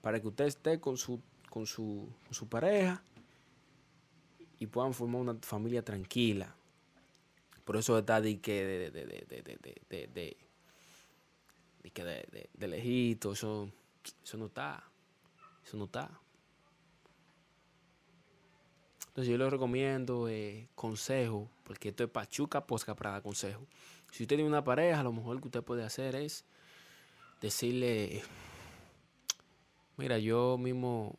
para que usted esté con su, con su, su pareja y puedan formar una familia tranquila. Por eso está de que de, de, de, de, de, de lejito, eso, eso no está. Eso no está. Entonces yo les recomiendo eh, consejo, porque esto es Pachuca Posca para dar consejo. Si usted tiene una pareja, lo mejor que usted puede hacer es decirle mira, yo mismo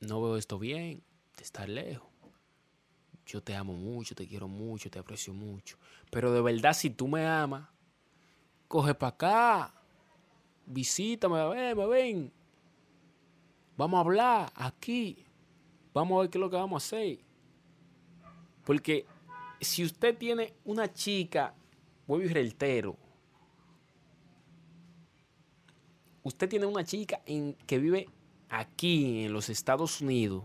no veo esto bien de estar lejos. Yo te amo mucho, te quiero mucho, te aprecio mucho. Pero de verdad, si tú me amas, coge para acá, visítame, ven, ven. Vamos a hablar aquí. Vamos a ver qué es lo que vamos a hacer. Porque si usted tiene una chica, voy a reitero, usted tiene una chica en, que vive aquí en los Estados Unidos.